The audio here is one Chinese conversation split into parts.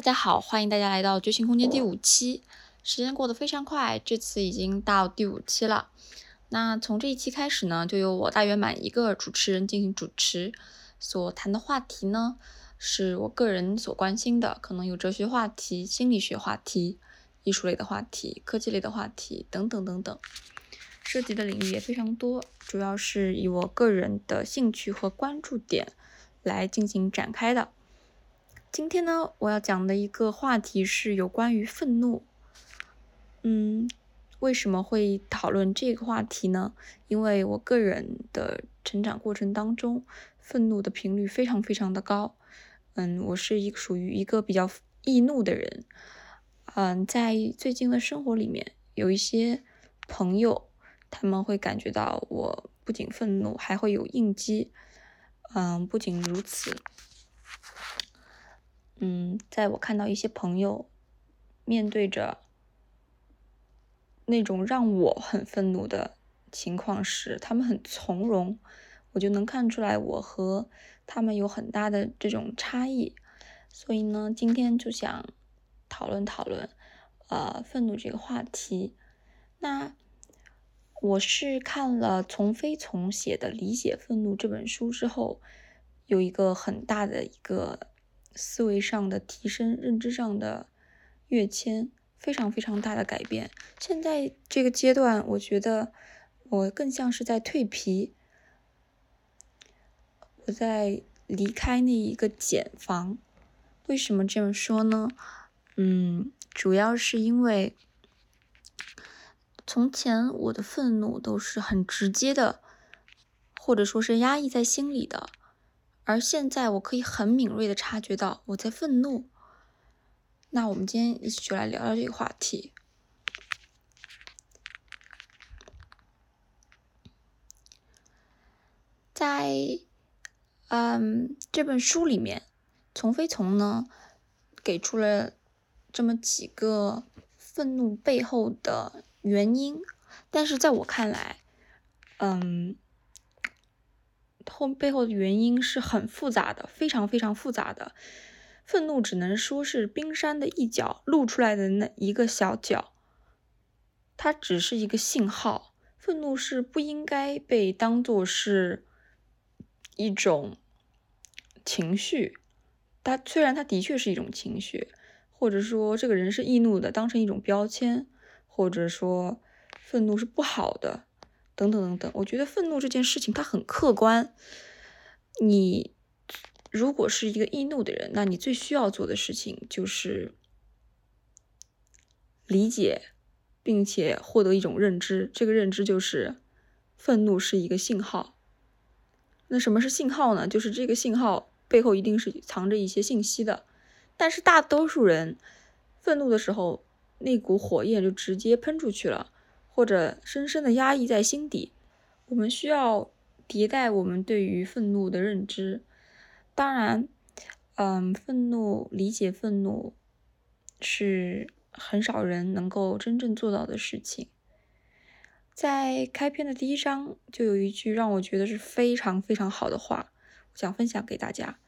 大家好，欢迎大家来到觉醒空间第五期。时间过得非常快，这次已经到第五期了。那从这一期开始呢，就由我大圆满一个主持人进行主持。所谈的话题呢，是我个人所关心的，可能有哲学话题、心理学话题、艺术类的话题、科技类的话题等等等等，涉及的领域也非常多，主要是以我个人的兴趣和关注点来进行展开的。今天呢，我要讲的一个话题是有关于愤怒。嗯，为什么会讨论这个话题呢？因为我个人的成长过程当中，愤怒的频率非常非常的高。嗯，我是一个属于一个比较易怒的人。嗯，在最近的生活里面，有一些朋友，他们会感觉到我不仅愤怒，还会有应激。嗯，不仅如此。嗯，在我看到一些朋友面对着那种让我很愤怒的情况时，他们很从容，我就能看出来我和他们有很大的这种差异。所以呢，今天就想讨论讨论，呃，愤怒这个话题。那我是看了从飞从写的《理解愤怒》这本书之后，有一个很大的一个。思维上的提升，认知上的跃迁，非常非常大的改变。现在这个阶段，我觉得我更像是在蜕皮，我在离开那一个茧房。为什么这么说呢？嗯，主要是因为从前我的愤怒都是很直接的，或者说是压抑在心里的。而现在，我可以很敏锐的察觉到我在愤怒。那我们今天一起就来聊聊这个话题。在嗯这本书里面，丛飞从呢给出了这么几个愤怒背后的原因，但是在我看来，嗯。后背后的原因是很复杂的，非常非常复杂的。愤怒只能说是冰山的一角，露出来的那一个小角，它只是一个信号。愤怒是不应该被当做是一种情绪，它虽然它的确是一种情绪，或者说这个人是易怒的，当成一种标签，或者说愤怒是不好的。等等等等，我觉得愤怒这件事情它很客观。你如果是一个易怒的人，那你最需要做的事情就是理解，并且获得一种认知。这个认知就是愤怒是一个信号。那什么是信号呢？就是这个信号背后一定是藏着一些信息的。但是大多数人愤怒的时候，那股火焰就直接喷出去了。或者深深的压抑在心底，我们需要迭代我们对于愤怒的认知。当然，嗯，愤怒理解愤怒是很少人能够真正做到的事情。在开篇的第一章就有一句让我觉得是非常非常好的话，想分享给大家：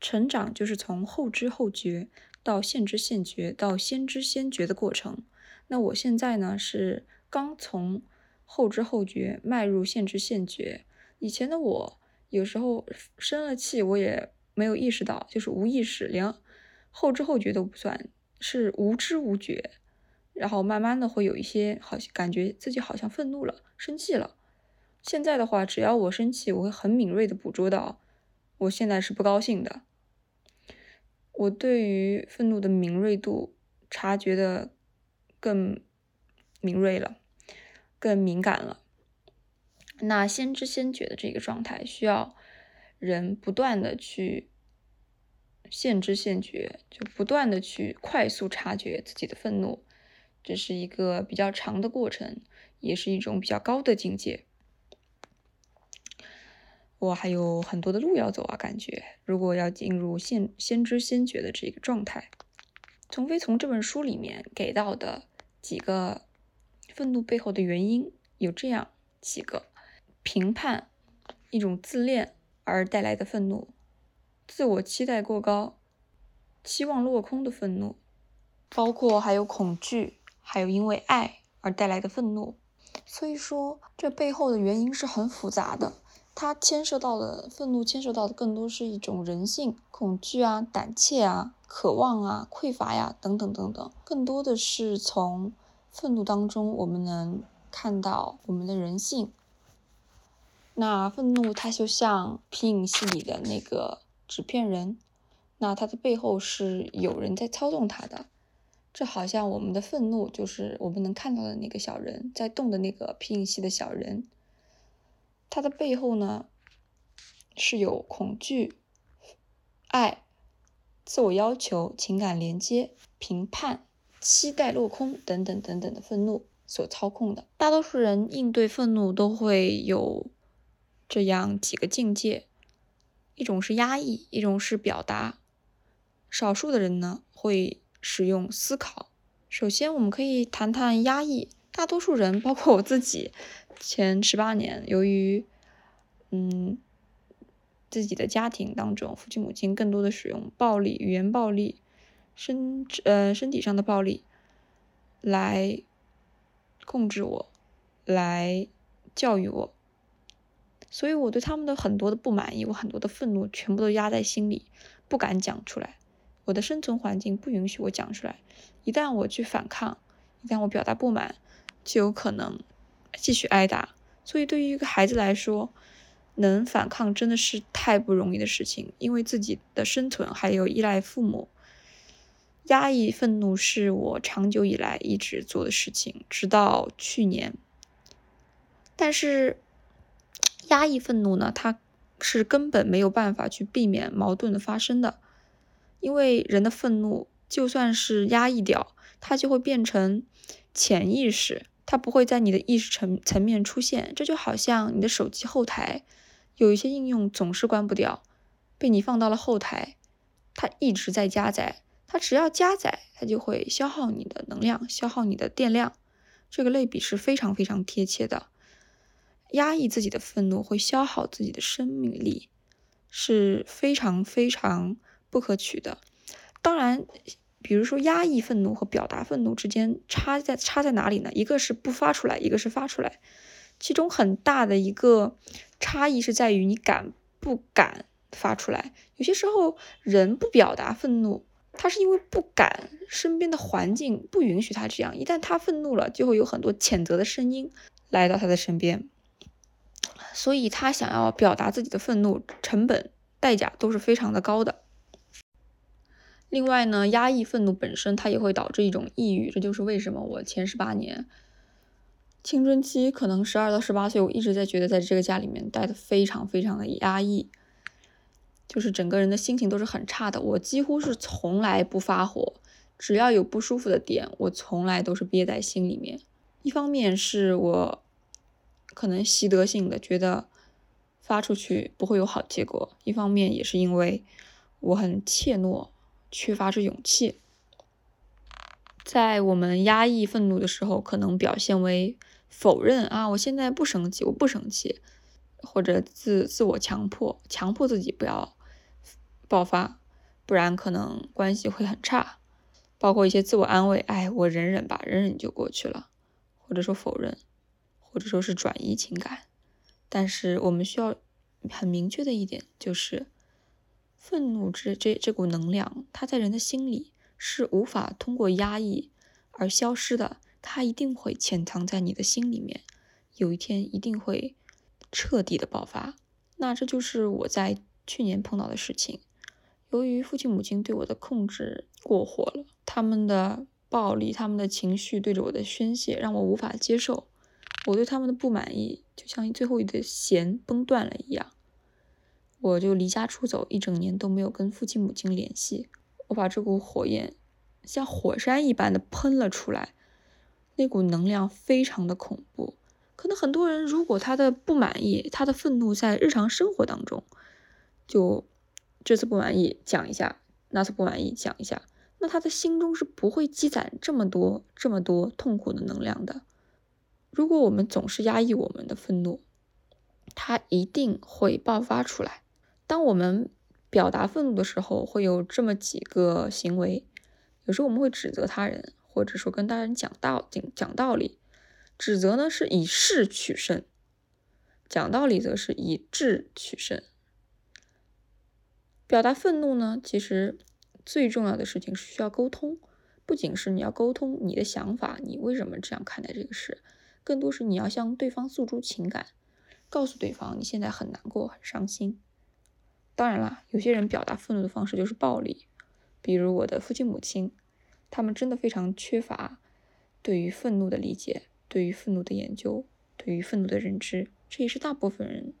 成长就是从后知后觉到现知现觉到先知先觉的过程。那我现在呢是。刚从后知后觉迈入现知现觉，以前的我有时候生了气，我也没有意识到，就是无意识，连后知后觉都不算，是无知无觉。然后慢慢的会有一些好像感觉自己好像愤怒了，生气了。现在的话，只要我生气，我会很敏锐的捕捉到，我现在是不高兴的。我对于愤怒的敏锐度察觉的更敏锐了。更敏感了。那先知先觉的这个状态，需要人不断的去现知现觉，就不断的去快速察觉自己的愤怒，这是一个比较长的过程，也是一种比较高的境界。我还有很多的路要走啊，感觉如果要进入现先知先觉的这个状态，从非从这本书里面给到的几个。愤怒背后的原因有这样几个：评判、一种自恋而带来的愤怒，自我期待过高，期望落空的愤怒，包括还有恐惧，还有因为爱而带来的愤怒。所以说，这背后的原因是很复杂的。它牵涉到的愤怒，牵涉到的更多是一种人性，恐惧啊、胆怯啊、渴望啊、匮乏呀，等等等等。更多的是从愤怒当中，我们能看到我们的人性。那愤怒，它就像皮影戏里的那个纸片人，那它的背后是有人在操纵它的。这好像我们的愤怒，就是我们能看到的那个小人在动的那个皮影戏的小人。它的背后呢，是有恐惧、爱、自我要求、情感连接、评判、期待落空等等等等的愤怒所操控的。大多数人应对愤怒都会有这样几个境界：一种是压抑，一种是表达。少数的人呢会使用思考。首先，我们可以谈谈压抑。大多数人，包括我自己。前十八年，由于嗯自己的家庭当中，父亲母亲更多的使用暴力、语言暴力、身呃身体上的暴力来控制我，来教育我，所以我对他们的很多的不满意，我很多的愤怒全部都压在心里，不敢讲出来。我的生存环境不允许我讲出来，一旦我去反抗，一旦我表达不满，就有可能。继续挨打，所以对于一个孩子来说，能反抗真的是太不容易的事情。因为自己的生存还有依赖父母，压抑愤怒是我长久以来一直做的事情，直到去年。但是，压抑愤怒呢，它是根本没有办法去避免矛盾的发生的，因为人的愤怒就算是压抑掉，它就会变成潜意识。它不会在你的意识层层面出现，这就好像你的手机后台有一些应用总是关不掉，被你放到了后台，它一直在加载，它只要加载，它就会消耗你的能量，消耗你的电量。这个类比是非常非常贴切的。压抑自己的愤怒会消耗自己的生命力，是非常非常不可取的。当然。比如说，压抑愤怒和表达愤怒之间差在差在哪里呢？一个是不发出来，一个是发出来。其中很大的一个差异是在于你敢不敢发出来。有些时候人不表达愤怒，他是因为不敢，身边的环境不允许他这样。一旦他愤怒了，就会有很多谴责的声音来到他的身边，所以他想要表达自己的愤怒，成本代价都是非常的高的。另外呢，压抑愤怒本身，它也会导致一种抑郁。这就是为什么我前十八年青春期，可能十二到十八岁，我一直在觉得在这个家里面待的非常非常的压抑，就是整个人的心情都是很差的。我几乎是从来不发火，只要有不舒服的点，我从来都是憋在心里面。一方面是我可能习得性的觉得发出去不会有好结果，一方面也是因为我很怯懦。缺乏着勇气，在我们压抑愤怒的时候，可能表现为否认啊，我现在不生气，我不生气，或者自自我强迫，强迫自己不要爆发，不然可能关系会很差。包括一些自我安慰，哎，我忍忍吧，忍忍就过去了，或者说否认，或者说是转移情感。但是我们需要很明确的一点就是。愤怒这这这股能量，它在人的心里是无法通过压抑而消失的，它一定会潜藏在你的心里面，有一天一定会彻底的爆发。那这就是我在去年碰到的事情。由于父亲母亲对我的控制过火了，他们的暴力、他们的情绪对着我的宣泄，让我无法接受。我对他们的不满意，就像最后一根弦崩断了一样。我就离家出走一整年都没有跟父亲母亲联系，我把这股火焰像火山一般的喷了出来，那股能量非常的恐怖。可能很多人如果他的不满意、他的愤怒在日常生活当中，就这次不满意讲一下，那次不满意讲一下，那他的心中是不会积攒这么多、这么多痛苦的能量的。如果我们总是压抑我们的愤怒，它一定会爆发出来。当我们表达愤怒的时候会有这么几个行为，有时候我们会指责他人，或者说跟他人讲道讲讲道理。指责呢是以势取胜，讲道理则是以智取胜。表达愤怒呢，其实最重要的事情是需要沟通，不仅是你要沟通你的想法，你为什么这样看待这个事，更多是你要向对方诉诸情感，告诉对方你现在很难过、很伤心。当然啦，有些人表达愤怒的方式就是暴力，比如我的父亲母亲，他们真的非常缺乏对于愤怒的理解。对于愤怒的研究，对于愤怒的认知，这也是大部分人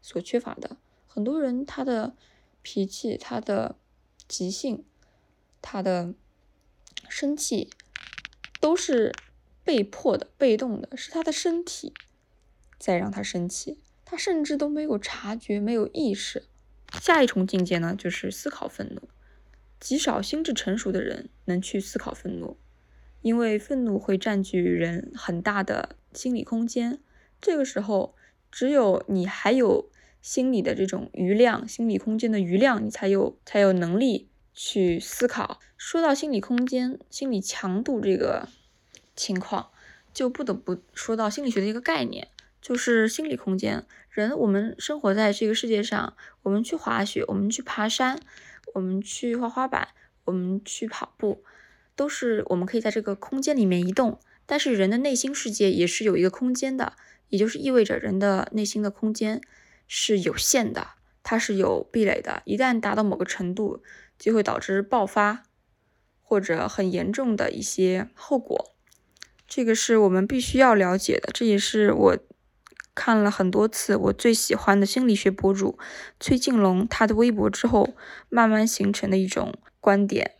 所缺乏的。很多人他的脾气、他的急性、他的生气，都是被迫的、被动的，是他的身体在让他生气，他甚至都没有察觉、没有意识。下一重境界呢，就是思考愤怒。极少心智成熟的人能去思考愤怒。因为愤怒会占据人很大的心理空间，这个时候，只有你还有心理的这种余量，心理空间的余量，你才有才有能力去思考。说到心理空间、心理强度这个情况，就不得不说到心理学的一个概念，就是心理空间。人，我们生活在这个世界上，我们去滑雪，我们去爬山，我们去滑滑板，我们去跑步。都是我们可以在这个空间里面移动，但是人的内心世界也是有一个空间的，也就是意味着人的内心的空间是有限的，它是有壁垒的。一旦达到某个程度，就会导致爆发或者很严重的一些后果。这个是我们必须要了解的，这也是我看了很多次我最喜欢的心理学博主崔静龙他的微博之后，慢慢形成的一种观点。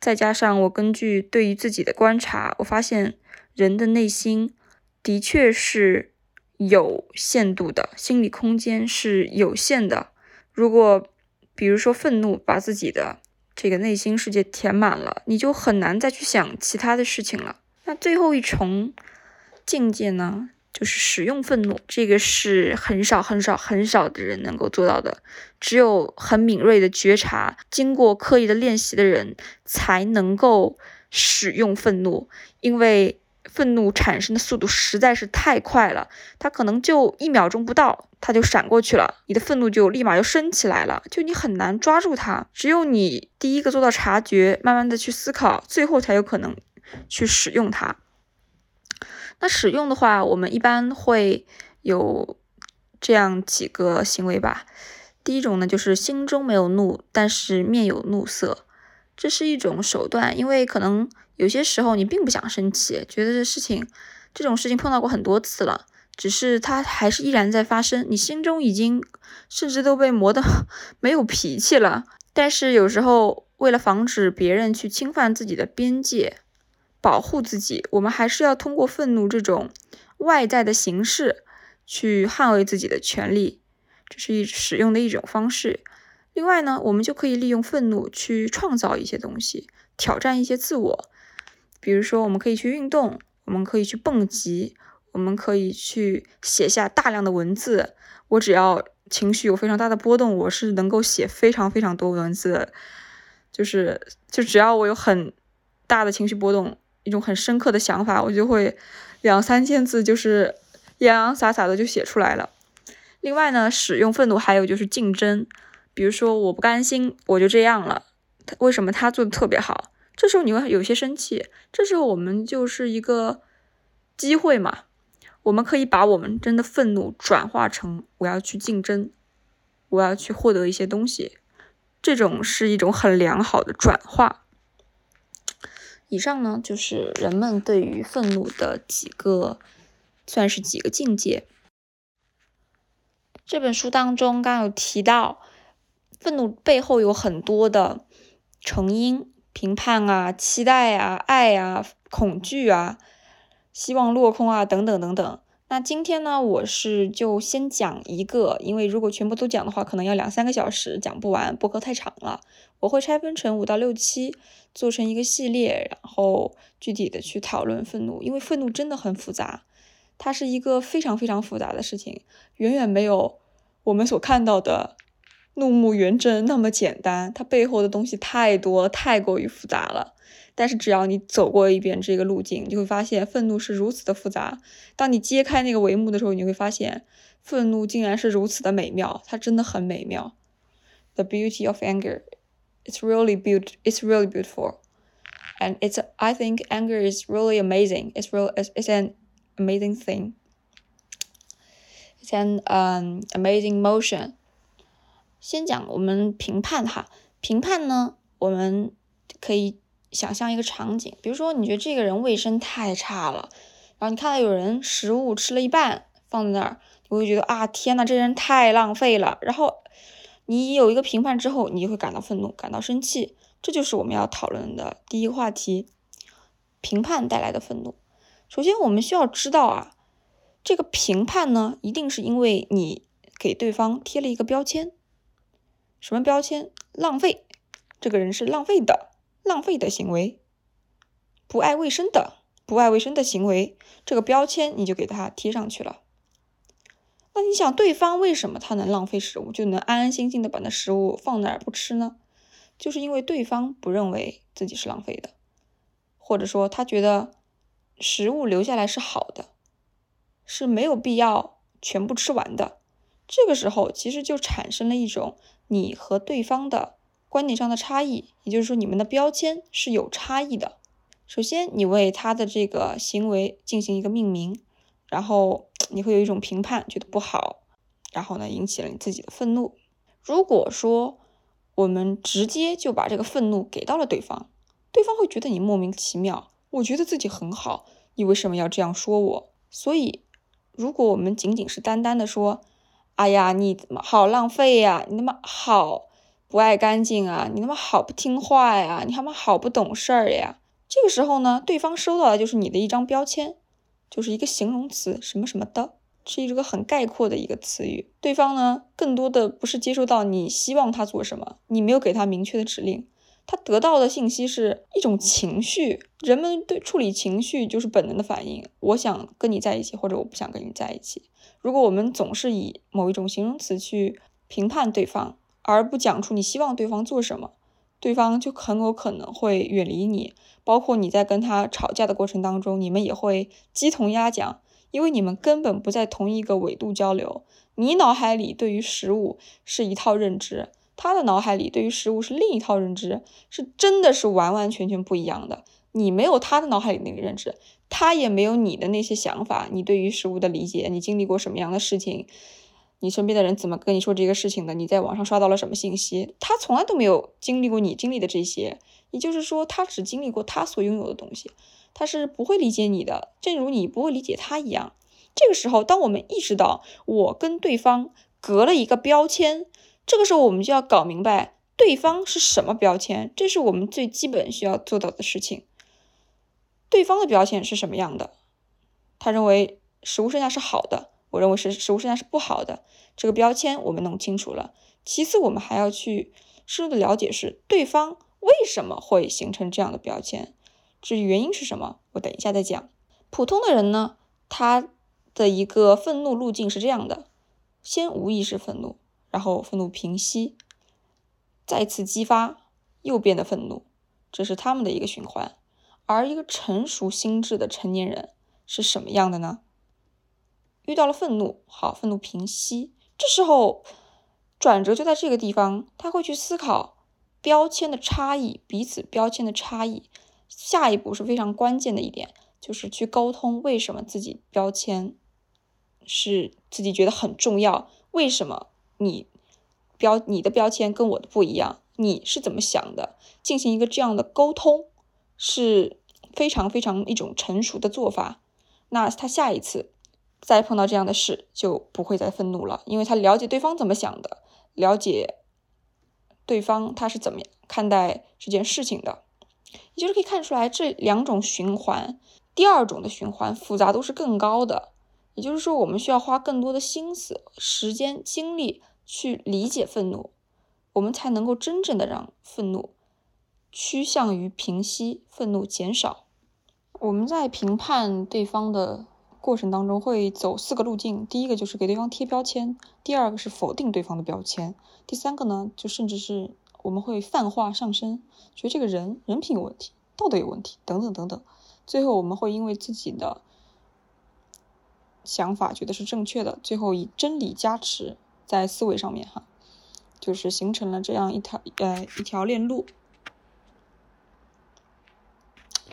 再加上我根据对于自己的观察，我发现人的内心的确是有限度的，心理空间是有限的。如果比如说愤怒把自己的这个内心世界填满了，你就很难再去想其他的事情了。那最后一重境界呢？就是使用愤怒，这个是很少很少很少的人能够做到的，只有很敏锐的觉察，经过刻意的练习的人才能够使用愤怒，因为愤怒产生的速度实在是太快了，它可能就一秒钟不到，它就闪过去了，你的愤怒就立马就升起来了，就你很难抓住它，只有你第一个做到察觉，慢慢的去思考，最后才有可能去使用它。那使用的话，我们一般会有这样几个行为吧。第一种呢，就是心中没有怒，但是面有怒色，这是一种手段。因为可能有些时候你并不想生气，觉得这事情这种事情碰到过很多次了，只是它还是依然在发生，你心中已经甚至都被磨得 没有脾气了。但是有时候为了防止别人去侵犯自己的边界。保护自己，我们还是要通过愤怒这种外在的形式去捍卫自己的权利，这是一使用的一种方式。另外呢，我们就可以利用愤怒去创造一些东西，挑战一些自我。比如说，我们可以去运动，我们可以去蹦极，我们可以去写下大量的文字。我只要情绪有非常大的波动，我是能够写非常非常多文字的。就是就只要我有很大的情绪波动。一种很深刻的想法，我就会两三千字，就是洋洋洒洒的就写出来了。另外呢，使用愤怒还有就是竞争，比如说我不甘心，我就这样了，他为什么他做的特别好？这时候你会有些生气，这时候我们就是一个机会嘛，我们可以把我们真的愤怒转化成我要去竞争，我要去获得一些东西，这种是一种很良好的转化。以上呢，就是人们对于愤怒的几个，算是几个境界。这本书当中刚有提到，愤怒背后有很多的成因，评判啊、期待啊、爱啊、恐惧啊、希望落空啊等等等等。那今天呢，我是就先讲一个，因为如果全部都讲的话，可能要两三个小时讲不完，播客太长了。我会拆分成五到六期，做成一个系列，然后具体的去讨论愤怒，因为愤怒真的很复杂，它是一个非常非常复杂的事情，远远没有我们所看到的怒目圆睁那么简单，它背后的东西太多，太过于复杂了。但是只要你走过一遍这个路径，你就会发现愤怒是如此的复杂。当你揭开那个帷幕的时候，你会发现愤怒竟然是如此的美妙，它真的很美妙。The beauty of anger, it's really beaut, it's really beautiful, and it's I think anger is really amazing. It's real, it's, it's an amazing thing. It's an um amazing motion. 先讲我们评判哈，评判呢，我们可以。想象一个场景，比如说你觉得这个人卫生太差了，然后你看到有人食物吃了一半放在那儿，你会觉得啊天呐，这人太浪费了。然后你有一个评判之后，你就会感到愤怒，感到生气。这就是我们要讨论的第一个话题：评判带来的愤怒。首先，我们需要知道啊，这个评判呢，一定是因为你给对方贴了一个标签。什么标签？浪费，这个人是浪费的。浪费的行为，不爱卫生的，不爱卫生的行为，这个标签你就给他贴上去了。那你想，对方为什么他能浪费食物，就能安安心心的把那食物放那儿不吃呢？就是因为对方不认为自己是浪费的，或者说他觉得食物留下来是好的，是没有必要全部吃完的。这个时候，其实就产生了一种你和对方的。观点上的差异，也就是说，你们的标签是有差异的。首先，你为他的这个行为进行一个命名，然后 你会有一种评判，觉得不好，然后呢，引起了你自己的愤怒。如果说我们直接就把这个愤怒给到了对方，对方会觉得你莫名其妙。我觉得自己很好，你为什么要这样说我？所以，如果我们仅仅是单单的说，哎呀，你怎么好浪费呀？你那么好。不爱干净啊！你他妈好不听话呀！你他妈好不懂事儿呀！这个时候呢，对方收到的就是你的一张标签，就是一个形容词，什么什么的，是一个很概括的一个词语。对方呢，更多的不是接收到你希望他做什么，你没有给他明确的指令，他得到的信息是一种情绪。人们对处理情绪就是本能的反应，我想跟你在一起，或者我不想跟你在一起。如果我们总是以某一种形容词去评判对方，而不讲出你希望对方做什么，对方就很有可能会远离你。包括你在跟他吵架的过程当中，你们也会鸡同鸭讲，因为你们根本不在同一个纬度交流。你脑海里对于食物是一套认知，他的脑海里对于食物是另一套认知，是真的是完完全全不一样的。你没有他的脑海里那个认知，他也没有你的那些想法。你对于食物的理解，你经历过什么样的事情？你身边的人怎么跟你说这个事情的？你在网上刷到了什么信息？他从来都没有经历过你经历的这些，也就是说，他只经历过他所拥有的东西，他是不会理解你的，正如你不会理解他一样。这个时候，当我们意识到我跟对方隔了一个标签，这个时候我们就要搞明白对方是什么标签，这是我们最基本需要做到的事情。对方的标签是什么样的？他认为食物剩下是好的。我认为是食物剩下是不好的，这个标签我们弄清楚了。其次，我们还要去深入的了解是对方为什么会形成这样的标签，至于原因是什么，我等一下再讲。普通的人呢，他的一个愤怒路径是这样的：先无意识愤怒，然后愤怒平息，再次激发，又变得愤怒，这是他们的一个循环。而一个成熟心智的成年人是什么样的呢？遇到了愤怒，好，愤怒平息。这时候转折就在这个地方，他会去思考标签的差异，彼此标签的差异。下一步是非常关键的一点，就是去沟通为什么自己标签是自己觉得很重要，为什么你标你的标签跟我的不一样，你是怎么想的？进行一个这样的沟通是非常非常一种成熟的做法。那他下一次。再碰到这样的事，就不会再愤怒了，因为他了解对方怎么想的，了解对方他是怎么看待这件事情的，也就是可以看出来这两种循环，第二种的循环复杂度是更高的，也就是说我们需要花更多的心思、时间、精力去理解愤怒，我们才能够真正的让愤怒趋向于平息，愤怒减少。我们在评判对方的。过程当中会走四个路径，第一个就是给对方贴标签，第二个是否定对方的标签，第三个呢，就甚至是我们会泛化上升，觉得这个人人品有问题，道德有问题，等等等等。最后我们会因为自己的想法觉得是正确的，最后以真理加持在思维上面哈，就是形成了这样一条呃一条链路。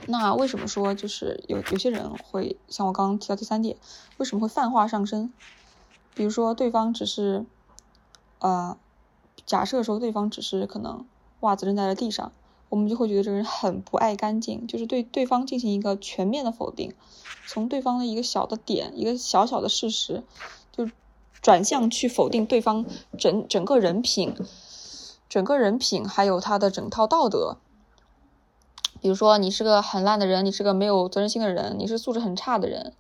那为什么说就是有有些人会像我刚刚提到第三点，为什么会泛化上升？比如说对方只是，呃，假设说对方只是可能袜子扔在了地上，我们就会觉得这个人很不爱干净，就是对对方进行一个全面的否定，从对方的一个小的点，一个小小的事实，就转向去否定对方整整个人品，整个人品还有他的整套道德。比如说，你是个很烂的人，你是个没有责任心的人，你是素质很差的人，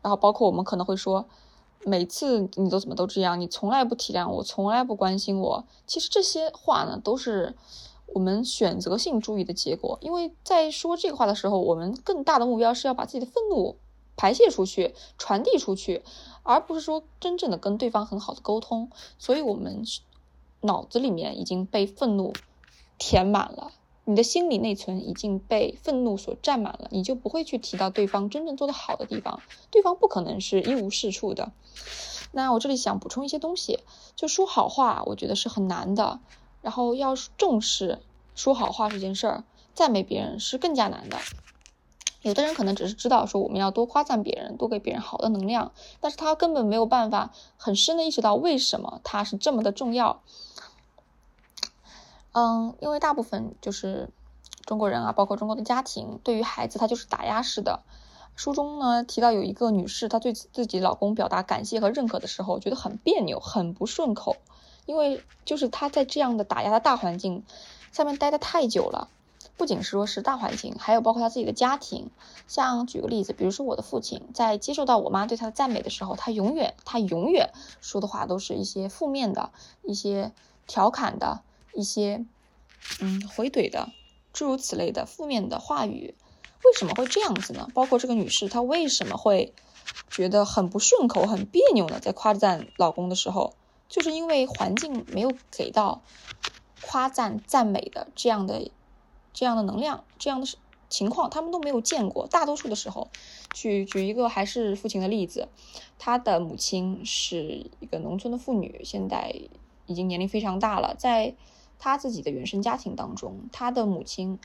然后包括我们可能会说，每次你都怎么都这样，你从来不体谅我，从来不关心我。其实这些话呢，都是我们选择性注意的结果。因为在说这个话的时候，我们更大的目标是要把自己的愤怒排泄出去、传递出去，而不是说真正的跟对方很好的沟通。所以，我们脑子里面已经被愤怒填满了。你的心理内存已经被愤怒所占满了，你就不会去提到对方真正做得好的地方，对方不可能是一无是处的。那我这里想补充一些东西，就说好话，我觉得是很难的。然后要重视说好话这件事儿，赞美别人是更加难的。有的人可能只是知道说我们要多夸赞别人，多给别人好的能量，但是他根本没有办法很深的意识到为什么他是这么的重要。嗯，因为大部分就是中国人啊，包括中国的家庭，对于孩子他就是打压式的。书中呢提到有一个女士，她对自己老公表达感谢和认可的时候，觉得很别扭，很不顺口，因为就是她在这样的打压的大环境下面待的太久了。不仅是说是大环境，还有包括她自己的家庭。像举个例子，比如说我的父亲在接受到我妈对他的赞美的时候，他永远他永远说的话都是一些负面的、一些调侃的。一些嗯回怼的诸如此类的负面的话语，为什么会这样子呢？包括这个女士，她为什么会觉得很不顺口、很别扭呢？在夸赞老公的时候，就是因为环境没有给到夸赞、赞美的这样的这样的能量、这样的情况，他们都没有见过。大多数的时候，举举一个还是父亲的例子，他的母亲是一个农村的妇女，现在已经年龄非常大了，在。他自己的原生家庭当中，他的母亲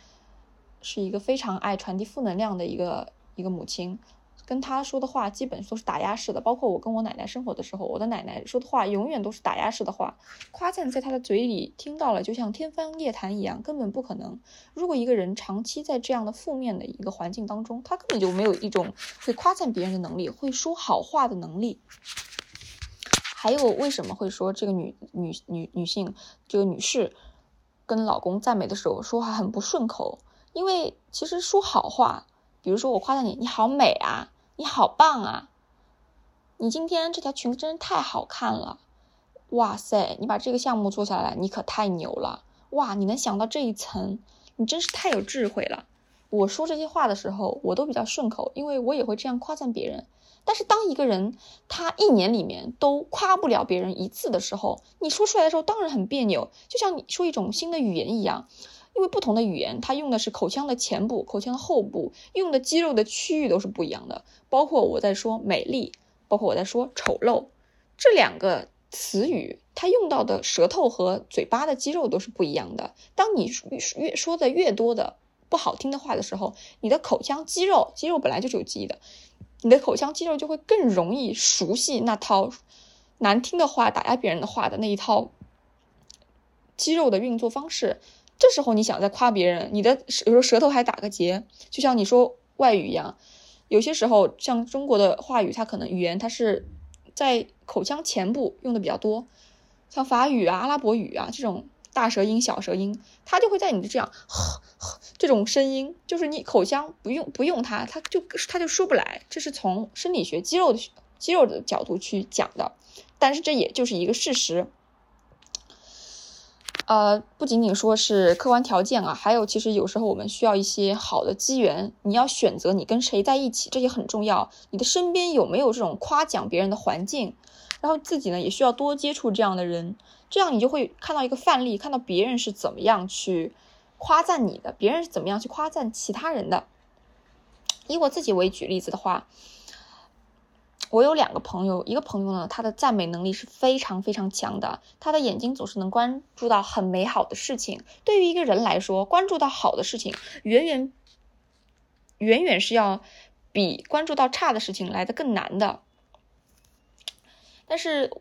是一个非常爱传递负能量的一个一个母亲，跟他说的话基本都是打压式的。包括我跟我奶奶生活的时候，我的奶奶说的话永远都是打压式的话，夸赞在他的嘴里听到了就像天方夜谭一样，根本不可能。如果一个人长期在这样的负面的一个环境当中，他根本就没有一种会夸赞别人的能力，会说好话的能力。还有为什么会说这个女女女女性这个女士跟老公赞美的时候说话很不顺口？因为其实说好话，比如说我夸赞你，你好美啊，你好棒啊，你今天这条裙子真是太好看了，哇塞，你把这个项目做下来，你可太牛了，哇，你能想到这一层，你真是太有智慧了。我说这些话的时候，我都比较顺口，因为我也会这样夸赞别人。但是当一个人他一年里面都夸不了别人一次的时候，你说出来的时候当然很别扭，就像你说一种新的语言一样，因为不同的语言它用的是口腔的前部、口腔的后部，用的肌肉的区域都是不一样的。包括我在说美丽，包括我在说丑陋，这两个词语它用到的舌头和嘴巴的肌肉都是不一样的。当你越说的越多的不好听的话的时候，你的口腔肌肉，肌肉本来就是有记忆的。你的口腔肌肉就会更容易熟悉那套难听的话、打压别人的话的那一套肌肉的运作方式。这时候你想再夸别人，你的有时候舌头还打个结，就像你说外语一样。有些时候，像中国的话语，它可能语言它是在口腔前部用的比较多，像法语啊、阿拉伯语啊这种。大舌音、小舌音，它就会在你的这样 这种声音，就是你口腔不用不用它，它就它就说不来。这是从生理学肌肉的肌肉的角度去讲的，但是这也就是一个事实。呃，不仅仅说是客观条件啊，还有其实有时候我们需要一些好的机缘。你要选择你跟谁在一起，这也很重要。你的身边有没有这种夸奖别人的环境？然后自己呢，也需要多接触这样的人，这样你就会看到一个范例，看到别人是怎么样去夸赞你的，别人是怎么样去夸赞其他人的。以我自己为举例子的话。我有两个朋友，一个朋友呢，他的赞美能力是非常非常强的，他的眼睛总是能关注到很美好的事情。对于一个人来说，关注到好的事情，远远远远是要比关注到差的事情来的更难的。但是。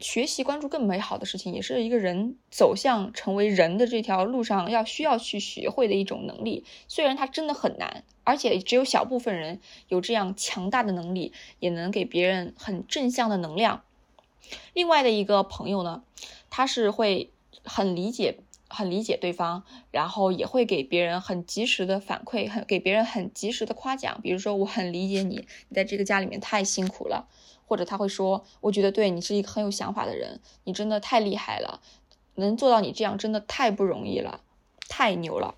学习关注更美好的事情，也是一个人走向成为人的这条路上要需要去学会的一种能力。虽然它真的很难，而且只有小部分人有这样强大的能力，也能给别人很正向的能量。另外的一个朋友呢，他是会很理解、很理解对方，然后也会给别人很及时的反馈，很给别人很及时的夸奖。比如说，我很理解你，你在这个家里面太辛苦了。或者他会说：“我觉得对你是一个很有想法的人，你真的太厉害了，能做到你这样真的太不容易了，太牛了。”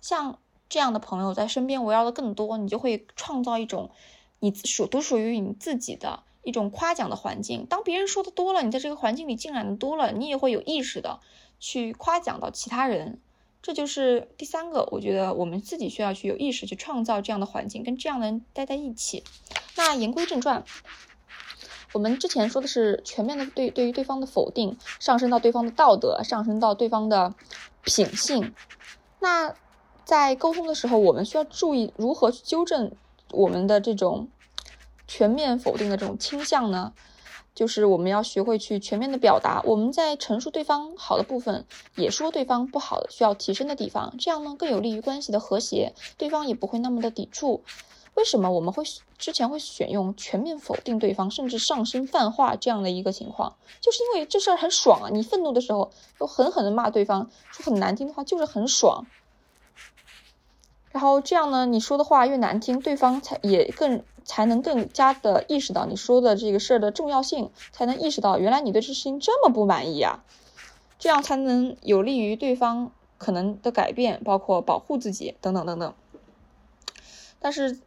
像这样的朋友在身边围绕的更多，你就会创造一种你属独属于你自己的一种夸奖的环境。当别人说的多了，你在这个环境里浸染的多了，你也会有意识的去夸奖到其他人。这就是第三个，我觉得我们自己需要去有意识去创造这样的环境，跟这样的人待在一起。那言归正传。我们之前说的是全面的对对于对方的否定，上升到对方的道德，上升到对方的品性。那在沟通的时候，我们需要注意如何去纠正我们的这种全面否定的这种倾向呢？就是我们要学会去全面的表达，我们在陈述对方好的部分，也说对方不好的需要提升的地方，这样呢更有利于关系的和谐，对方也不会那么的抵触。为什么我们会之前会选用全面否定对方，甚至上升泛化这样的一个情况？就是因为这事儿很爽啊！你愤怒的时候，都狠狠的骂对方，说很难听的话，就是很爽。然后这样呢，你说的话越难听，对方才也更才能更加的意识到你说的这个事儿的重要性，才能意识到原来你对这事情这么不满意啊！这样才能有利于对方可能的改变，包括保护自己等等等等。但是。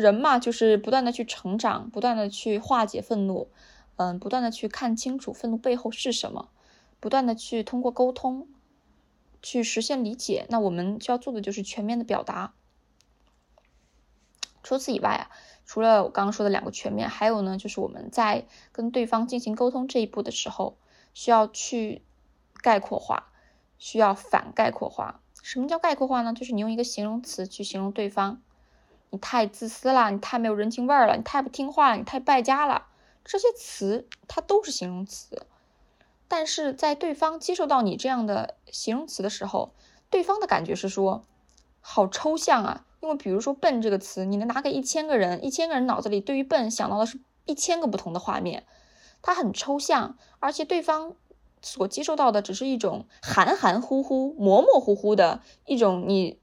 人嘛，就是不断的去成长，不断的去化解愤怒，嗯，不断的去看清楚愤怒背后是什么，不断的去通过沟通去实现理解。那我们需要做的就是全面的表达。除此以外啊，除了我刚刚说的两个全面，还有呢，就是我们在跟对方进行沟通这一步的时候，需要去概括化，需要反概括化。什么叫概括化呢？就是你用一个形容词去形容对方。你太自私了，你太没有人情味儿了，你太不听话了，你太败家了。这些词它都是形容词，但是在对方接受到你这样的形容词的时候，对方的感觉是说，好抽象啊。因为比如说“笨”这个词，你能拿给一千个人，一千个人脑子里对于“笨”想到的是一千个不同的画面，它很抽象，而且对方所接受到的只是一种含含糊糊、模模糊糊的一种你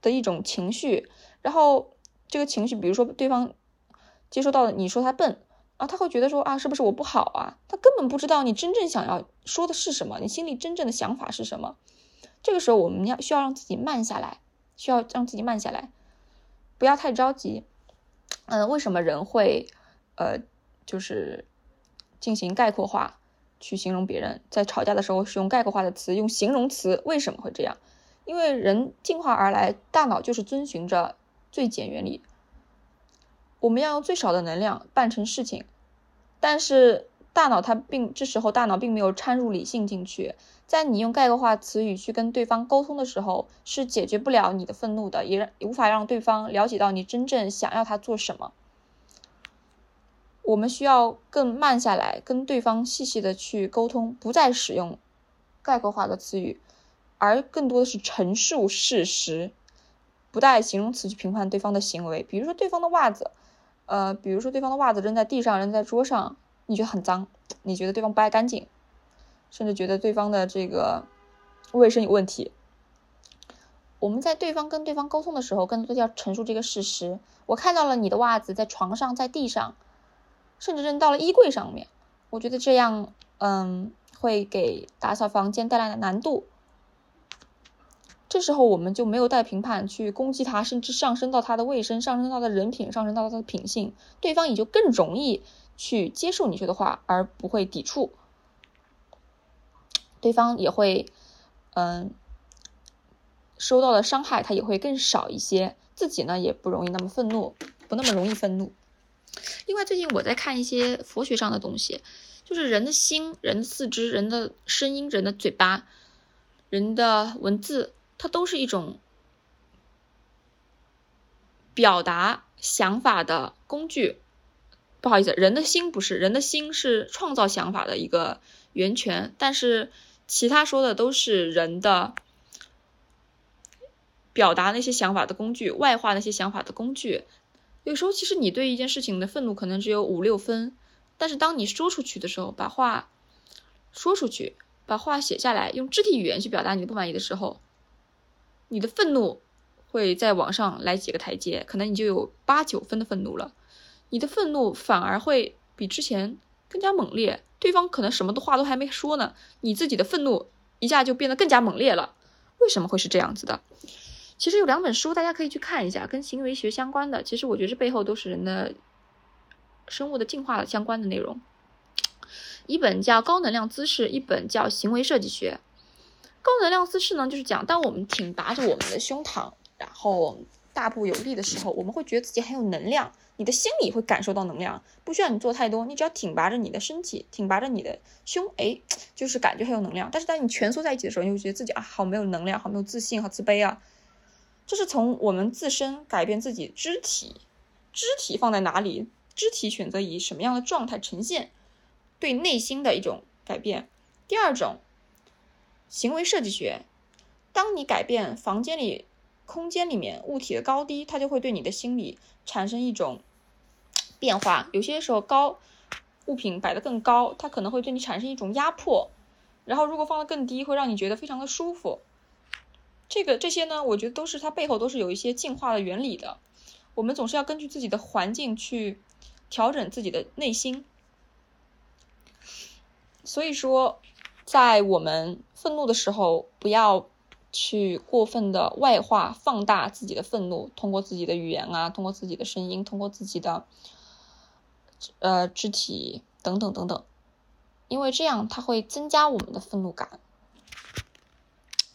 的一种情绪，然后。这个情绪，比如说对方接收到的你说他笨啊，他会觉得说啊，是不是我不好啊？他根本不知道你真正想要说的是什么，你心里真正的想法是什么。这个时候，我们要需要让自己慢下来，需要让自己慢下来，不要太着急。嗯，为什么人会呃，就是进行概括化去形容别人？在吵架的时候使用概括化的词，用形容词，为什么会这样？因为人进化而来，大脑就是遵循着。最简原理，我们要用最少的能量办成事情，但是大脑它并这时候大脑并没有掺入理性进去，在你用概括化词语去跟对方沟通的时候，是解决不了你的愤怒的，也让无法让对方了解到你真正想要他做什么。我们需要更慢下来，跟对方细细的去沟通，不再使用概括化的词语，而更多的是陈述事实。不带形容词去评判对方的行为，比如说对方的袜子，呃，比如说对方的袜子扔在地上，扔在桌上，你觉得很脏，你觉得对方不爱干净，甚至觉得对方的这个卫生有问题。我们在对方跟对方沟通的时候，更多要陈述这个事实。我看到了你的袜子在床上，在地上，甚至扔到了衣柜上面。我觉得这样，嗯，会给打扫房间带来的难度。这时候我们就没有带评判去攻击他，甚至上升到他的卫生，上升到他的人品，上升到他的品性，对方也就更容易去接受你说的话，而不会抵触。对方也会，嗯，收到的伤害他也会更少一些，自己呢也不容易那么愤怒，不那么容易愤怒。另外，最近我在看一些佛学上的东西，就是人的心、人的四肢、人的声音、人的嘴巴、人的文字。它都是一种表达想法的工具。不好意思，人的心不是，人的心是创造想法的一个源泉。但是其他说的都是人的表达那些想法的工具，外化那些想法的工具。有时候其实你对一件事情的愤怒可能只有五六分，但是当你说出去的时候，把话说出去，把话写下来，用肢体语言去表达你的不满意的时候。你的愤怒会在往上来几个台阶，可能你就有八九分的愤怒了。你的愤怒反而会比之前更加猛烈，对方可能什么的话都还没说呢，你自己的愤怒一下就变得更加猛烈了。为什么会是这样子的？其实有两本书大家可以去看一下，跟行为学相关的。其实我觉得这背后都是人的生物的进化相关的内容。一本叫《高能量姿势》，一本叫《行为设计学》。高能量姿势呢，就是讲当我们挺拔着我们的胸膛，然后大步有力的时候，我们会觉得自己很有能量，你的心里会感受到能量，不需要你做太多，你只要挺拔着你的身体，挺拔着你的胸，哎，就是感觉很有能量。但是当你蜷缩在一起的时候，你会觉得自己啊，好没有能量，好没有自信，好自卑啊。这是从我们自身改变自己肢体，肢体放在哪里，肢体选择以什么样的状态呈现，对内心的一种改变。第二种。行为设计学，当你改变房间里空间里面物体的高低，它就会对你的心理产生一种变化。有些时候高物品摆得更高，它可能会对你产生一种压迫；然后如果放得更低，会让你觉得非常的舒服。这个这些呢，我觉得都是它背后都是有一些进化的原理的。我们总是要根据自己的环境去调整自己的内心，所以说。在我们愤怒的时候，不要去过分的外化、放大自己的愤怒，通过自己的语言啊，通过自己的声音，通过自己的呃肢体等等等等，因为这样它会增加我们的愤怒感。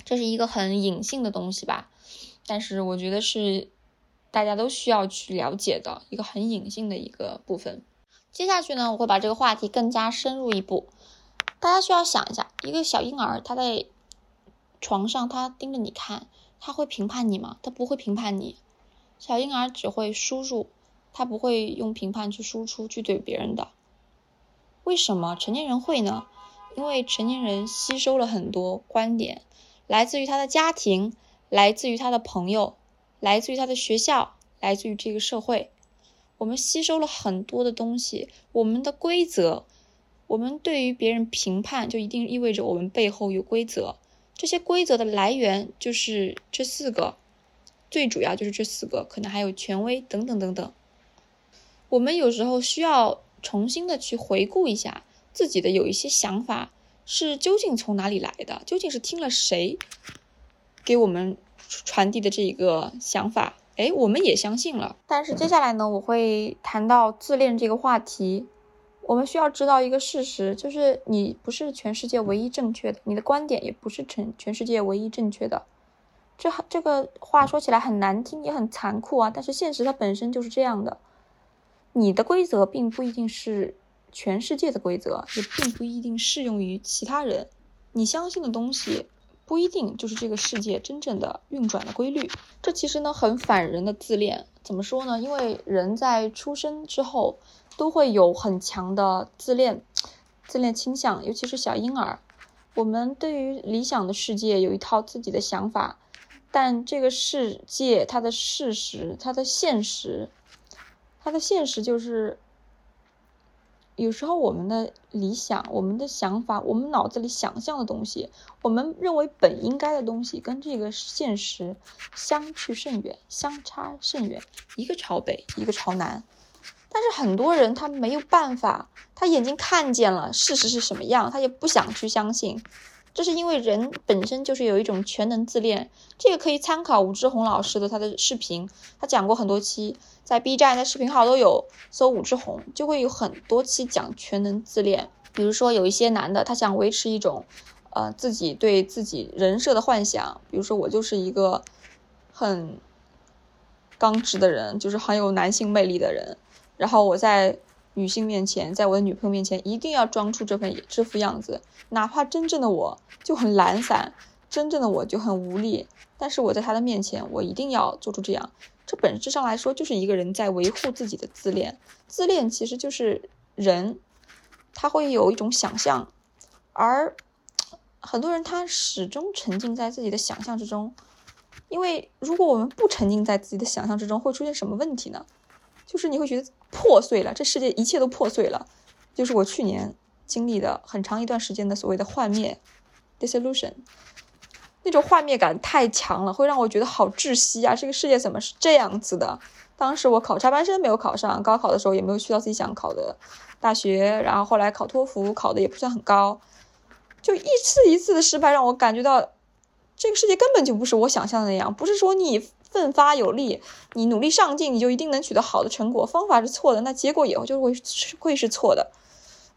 这是一个很隐性的东西吧，但是我觉得是大家都需要去了解的一个很隐性的一个部分。接下去呢，我会把这个话题更加深入一步。大家需要想一下，一个小婴儿他在床上，他盯着你看，他会评判你吗？他不会评判你。小婴儿只会输入，他不会用评判去输出去对别人的。为什么成年人会呢？因为成年人吸收了很多观点，来自于他的家庭，来自于他的朋友，来自于他的学校，来自于这个社会。我们吸收了很多的东西，我们的规则。我们对于别人评判，就一定意味着我们背后有规则。这些规则的来源就是这四个，最主要就是这四个，可能还有权威等等等等。我们有时候需要重新的去回顾一下自己的有一些想法是究竟从哪里来的，究竟是听了谁给我们传递的这一个想法，哎，我们也相信了。但是接下来呢，我会谈到自恋这个话题。我们需要知道一个事实，就是你不是全世界唯一正确的，你的观点也不是全全世界唯一正确的。这这个话说起来很难听，也很残酷啊。但是现实它本身就是这样的。你的规则并不一定是全世界的规则，也并不一定适用于其他人。你相信的东西不一定就是这个世界真正的运转的规律。这其实呢很反人的自恋。怎么说呢？因为人在出生之后。都会有很强的自恋、自恋倾向，尤其是小婴儿。我们对于理想的世界有一套自己的想法，但这个世界它的事实、它的现实、它的现实就是，有时候我们的理想、我们的想法、我们脑子里想象的东西，我们认为本应该的东西，跟这个现实相去甚远，相差甚远，一个朝北，一个朝南。但是很多人他没有办法，他眼睛看见了事实是什么样，他也不想去相信。这是因为人本身就是有一种全能自恋，这个可以参考吴志红老师的他的视频，他讲过很多期，在 B 站的视频号都有，搜吴志红就会有很多期讲全能自恋。比如说有一些男的，他想维持一种，呃，自己对自己人设的幻想，比如说我就是一个很刚直的人，就是很有男性魅力的人，然后我在。女性面前，在我的女朋友面前，一定要装出这份这副样子，哪怕真正的我就很懒散，真正的我就很无力，但是我在他的面前，我一定要做出这样。这本质上来说，就是一个人在维护自己的自恋。自恋其实就是人，他会有一种想象，而很多人他始终沉浸在自己的想象之中。因为如果我们不沉浸在自己的想象之中，会出现什么问题呢？就是你会觉得破碎了，这世界一切都破碎了。就是我去年经历的很长一段时间的所谓的幻灭，dissolution，那种幻灭感太强了，会让我觉得好窒息啊！这个世界怎么是这样子的？当时我考插班生没有考上，高考的时候也没有去到自己想考的大学，然后后来考托福考的也不算很高，就一次一次的失败让我感觉到，这个世界根本就不是我想象的那样，不是说你。奋发有力，你努力上进，你就一定能取得好的成果。方法是错的，那结果也就会会是错的。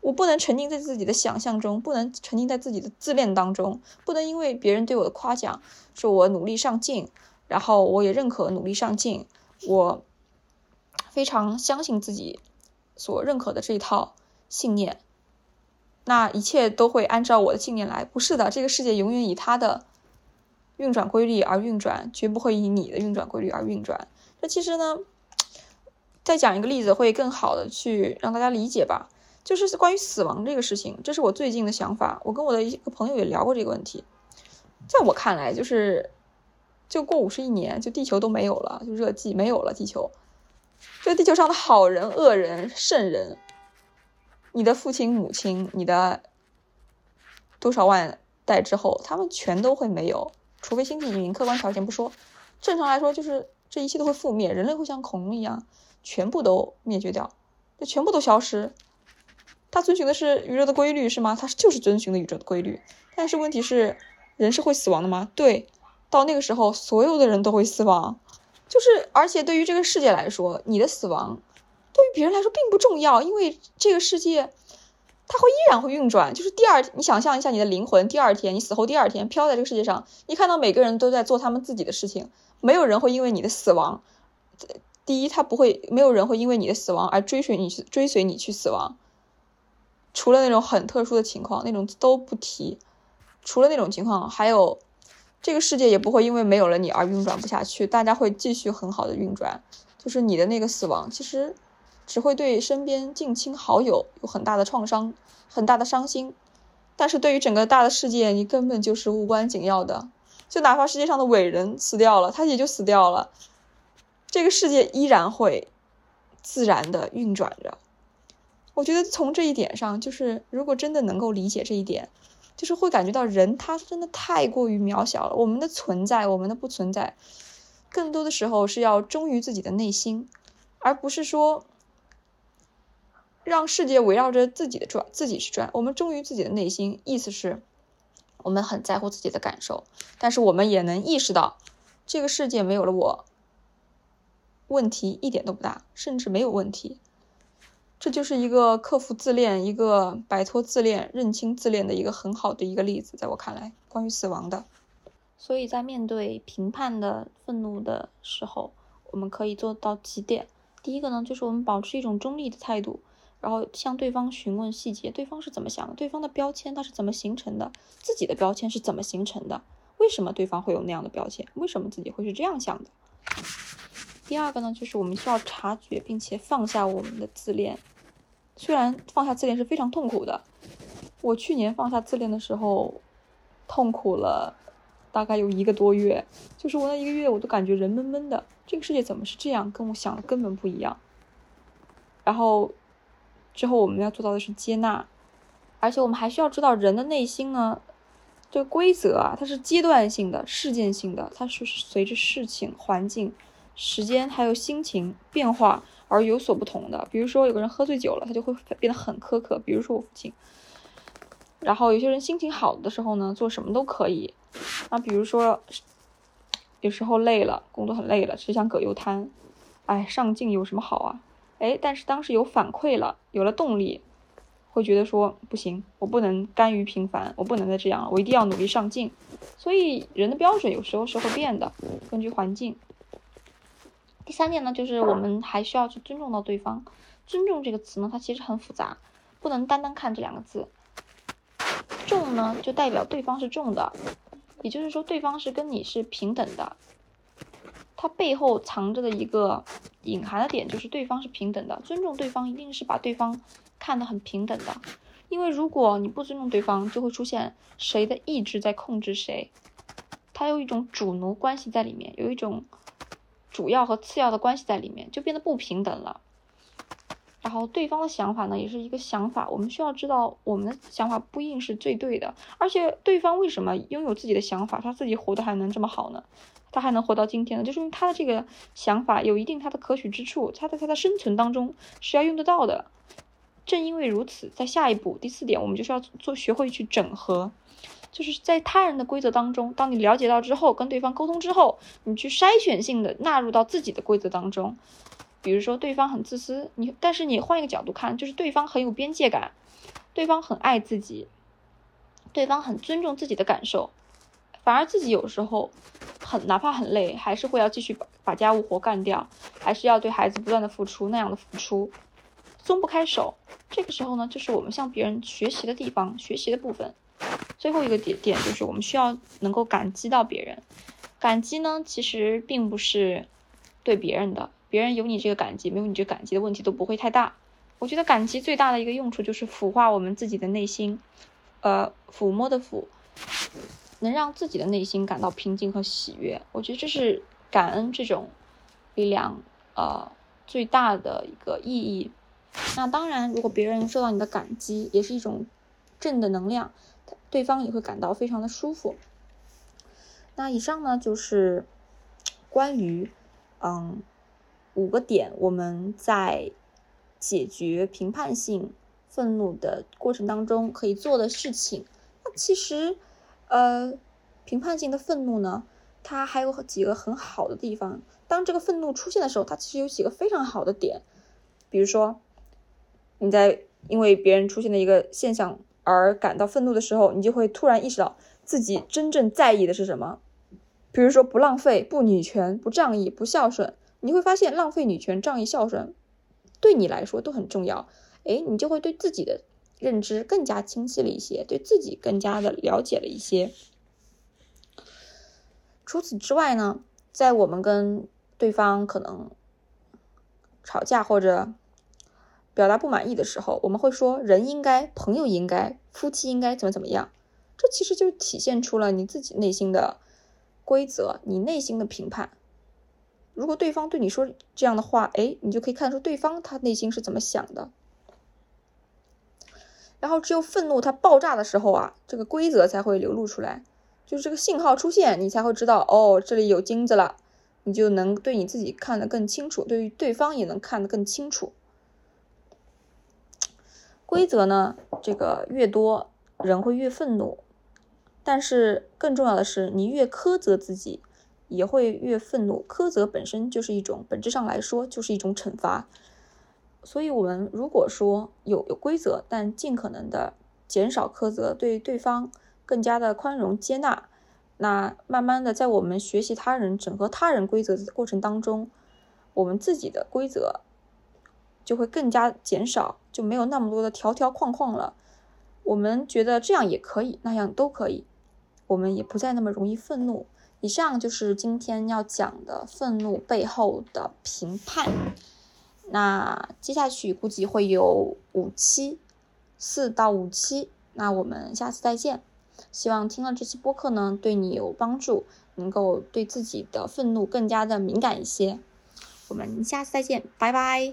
我不能沉浸在自己的想象中，不能沉浸在自己的自恋当中，不能因为别人对我的夸奖，说我努力上进，然后我也认可努力上进，我非常相信自己所认可的这一套信念，那一切都会按照我的信念来。不是的，这个世界永远以他的。运转规律而运转，绝不会以你的运转规律而运转。这其实呢，再讲一个例子会更好的去让大家理解吧。就是关于死亡这个事情，这是我最近的想法。我跟我的一个朋友也聊过这个问题。在我看来，就是就过五十亿年，就地球都没有了，就热季没有了，地球。这地球上的好人、恶人、圣人，你的父亲、母亲，你的多少万代之后，他们全都会没有。除非星际移民，客观条件不说，正常来说就是这一切都会覆灭，人类会像恐龙一样，全部都灭绝掉，就全部都消失。它遵循的是宇宙的规律是吗？它就是遵循的宇宙的规律。但是问题是，人是会死亡的吗？对，到那个时候，所有的人都会死亡。就是，而且对于这个世界来说，你的死亡对于别人来说并不重要，因为这个世界。它会依然会运转，就是第二，你想象一下你的灵魂，第二天你死后第二天飘在这个世界上，你看到每个人都在做他们自己的事情，没有人会因为你的死亡，第一，他不会，没有人会因为你的死亡而追随你去追随你去死亡，除了那种很特殊的情况，那种都不提，除了那种情况，还有这个世界也不会因为没有了你而运转不下去，大家会继续很好的运转，就是你的那个死亡，其实。只会对身边近亲好友有很大的创伤，很大的伤心，但是对于整个大的世界，你根本就是无关紧要的。就哪怕世界上的伟人死掉了，他也就死掉了，这个世界依然会自然的运转着。我觉得从这一点上，就是如果真的能够理解这一点，就是会感觉到人他真的太过于渺小了。我们的存在，我们的不存在，更多的时候是要忠于自己的内心，而不是说。让世界围绕着自己的转，自己去转。我们忠于自己的内心，意思是，我们很在乎自己的感受，但是我们也能意识到，这个世界没有了我，问题一点都不大，甚至没有问题。这就是一个克服自恋、一个摆脱自恋、认清自恋的一个很好的一个例子，在我看来，关于死亡的。所以在面对评判的愤怒的时候，我们可以做到几点。第一个呢，就是我们保持一种中立的态度。然后向对方询问细节，对方是怎么想的？对方的标签它是怎么形成的？自己的标签是怎么形成的？为什么对方会有那样的标签？为什么自己会是这样想的？第二个呢，就是我们需要察觉并且放下我们的自恋。虽然放下自恋是非常痛苦的，我去年放下自恋的时候，痛苦了大概有一个多月，就是我那一个月我都感觉人闷闷的，这个世界怎么是这样？跟我想的根本不一样。然后。之后我们要做到的是接纳，而且我们还需要知道人的内心呢，这个规则啊，它是阶段性的、事件性的，它是随着事情、环境时间还有心情变化而有所不同的。比如说，有个人喝醉酒了，他就会变得很苛刻。比如说我父亲。然后有些人心情好的时候呢，做什么都可以。啊，比如说，有时候累了，工作很累了，只想葛优瘫。哎，上进有什么好啊？哎，但是当时有反馈了，有了动力，会觉得说不行，我不能甘于平凡，我不能再这样了，我一定要努力上进。所以人的标准有时候是会变的，根据环境。第三点呢，就是我们还需要去尊重到对方。尊重这个词呢，它其实很复杂，不能单单看这两个字。重呢，就代表对方是重的，也就是说对方是跟你是平等的。它背后藏着的一个隐含的点就是对方是平等的。尊重对方一定是把对方看得很平等的，因为如果你不尊重对方，就会出现谁的意志在控制谁，它有一种主奴关系在里面，有一种主要和次要的关系在里面，就变得不平等了。然后对方的想法呢，也是一个想法。我们需要知道，我们的想法不一定是最对的。而且对方为什么拥有自己的想法，他自己活得还能这么好呢？他还能活到今天呢？就说明他的这个想法有一定他的可取之处，他在他的生存当中是要用得到的。正因为如此，在下一步第四点，我们就是要做学会去整合，就是在他人的规则当中，当你了解到之后，跟对方沟通之后，你去筛选性的纳入到自己的规则当中。比如说，对方很自私，你但是你换一个角度看，就是对方很有边界感，对方很爱自己，对方很尊重自己的感受，反而自己有时候很哪怕很累，还是会要继续把把家务活干掉，还是要对孩子不断的付出那样的付出，松不开手。这个时候呢，就是我们向别人学习的地方，学习的部分。最后一个点点就是我们需要能够感激到别人，感激呢，其实并不是对别人的。别人有你这个感激，没有你这感激的问题都不会太大。我觉得感激最大的一个用处就是腐化我们自己的内心，呃，抚摸的抚，能让自己的内心感到平静和喜悦。我觉得这是感恩这种力量，呃，最大的一个意义。那当然，如果别人受到你的感激，也是一种正的能量，对方也会感到非常的舒服。那以上呢，就是关于，嗯。五个点，我们在解决评判性愤怒的过程当中可以做的事情。那其实，呃，评判性的愤怒呢，它还有几个很好的地方。当这个愤怒出现的时候，它其实有几个非常好的点。比如说，你在因为别人出现的一个现象而感到愤怒的时候，你就会突然意识到自己真正在意的是什么。比如说，不浪费、不女权、不仗义、不孝顺。你会发现，浪费女权、仗义、孝顺，对你来说都很重要。哎，你就会对自己的认知更加清晰了一些，对自己更加的了解了一些。除此之外呢，在我们跟对方可能吵架或者表达不满意的时候，我们会说：“人应该，朋友应该，夫妻应该怎么怎么样。”这其实就体现出了你自己内心的规则，你内心的评判。如果对方对你说这样的话，哎，你就可以看出对方他内心是怎么想的。然后只有愤怒它爆炸的时候啊，这个规则才会流露出来，就是这个信号出现，你才会知道哦，这里有金子了，你就能对你自己看得更清楚，对于对方也能看得更清楚。规则呢，这个越多，人会越愤怒，但是更重要的是，你越苛责自己。也会越愤怒。苛责本身就是一种，本质上来说就是一种惩罚。所以，我们如果说有有规则，但尽可能的减少苛责，对对方更加的宽容接纳，那慢慢的在我们学习他人、整合他人规则的过程当中，我们自己的规则就会更加减少，就没有那么多的条条框框了。我们觉得这样也可以，那样都可以，我们也不再那么容易愤怒。以上就是今天要讲的愤怒背后的评判。那接下去估计会有五期，四到五期。那我们下次再见。希望听了这期播客呢，对你有帮助，能够对自己的愤怒更加的敏感一些。我们下次再见，拜拜。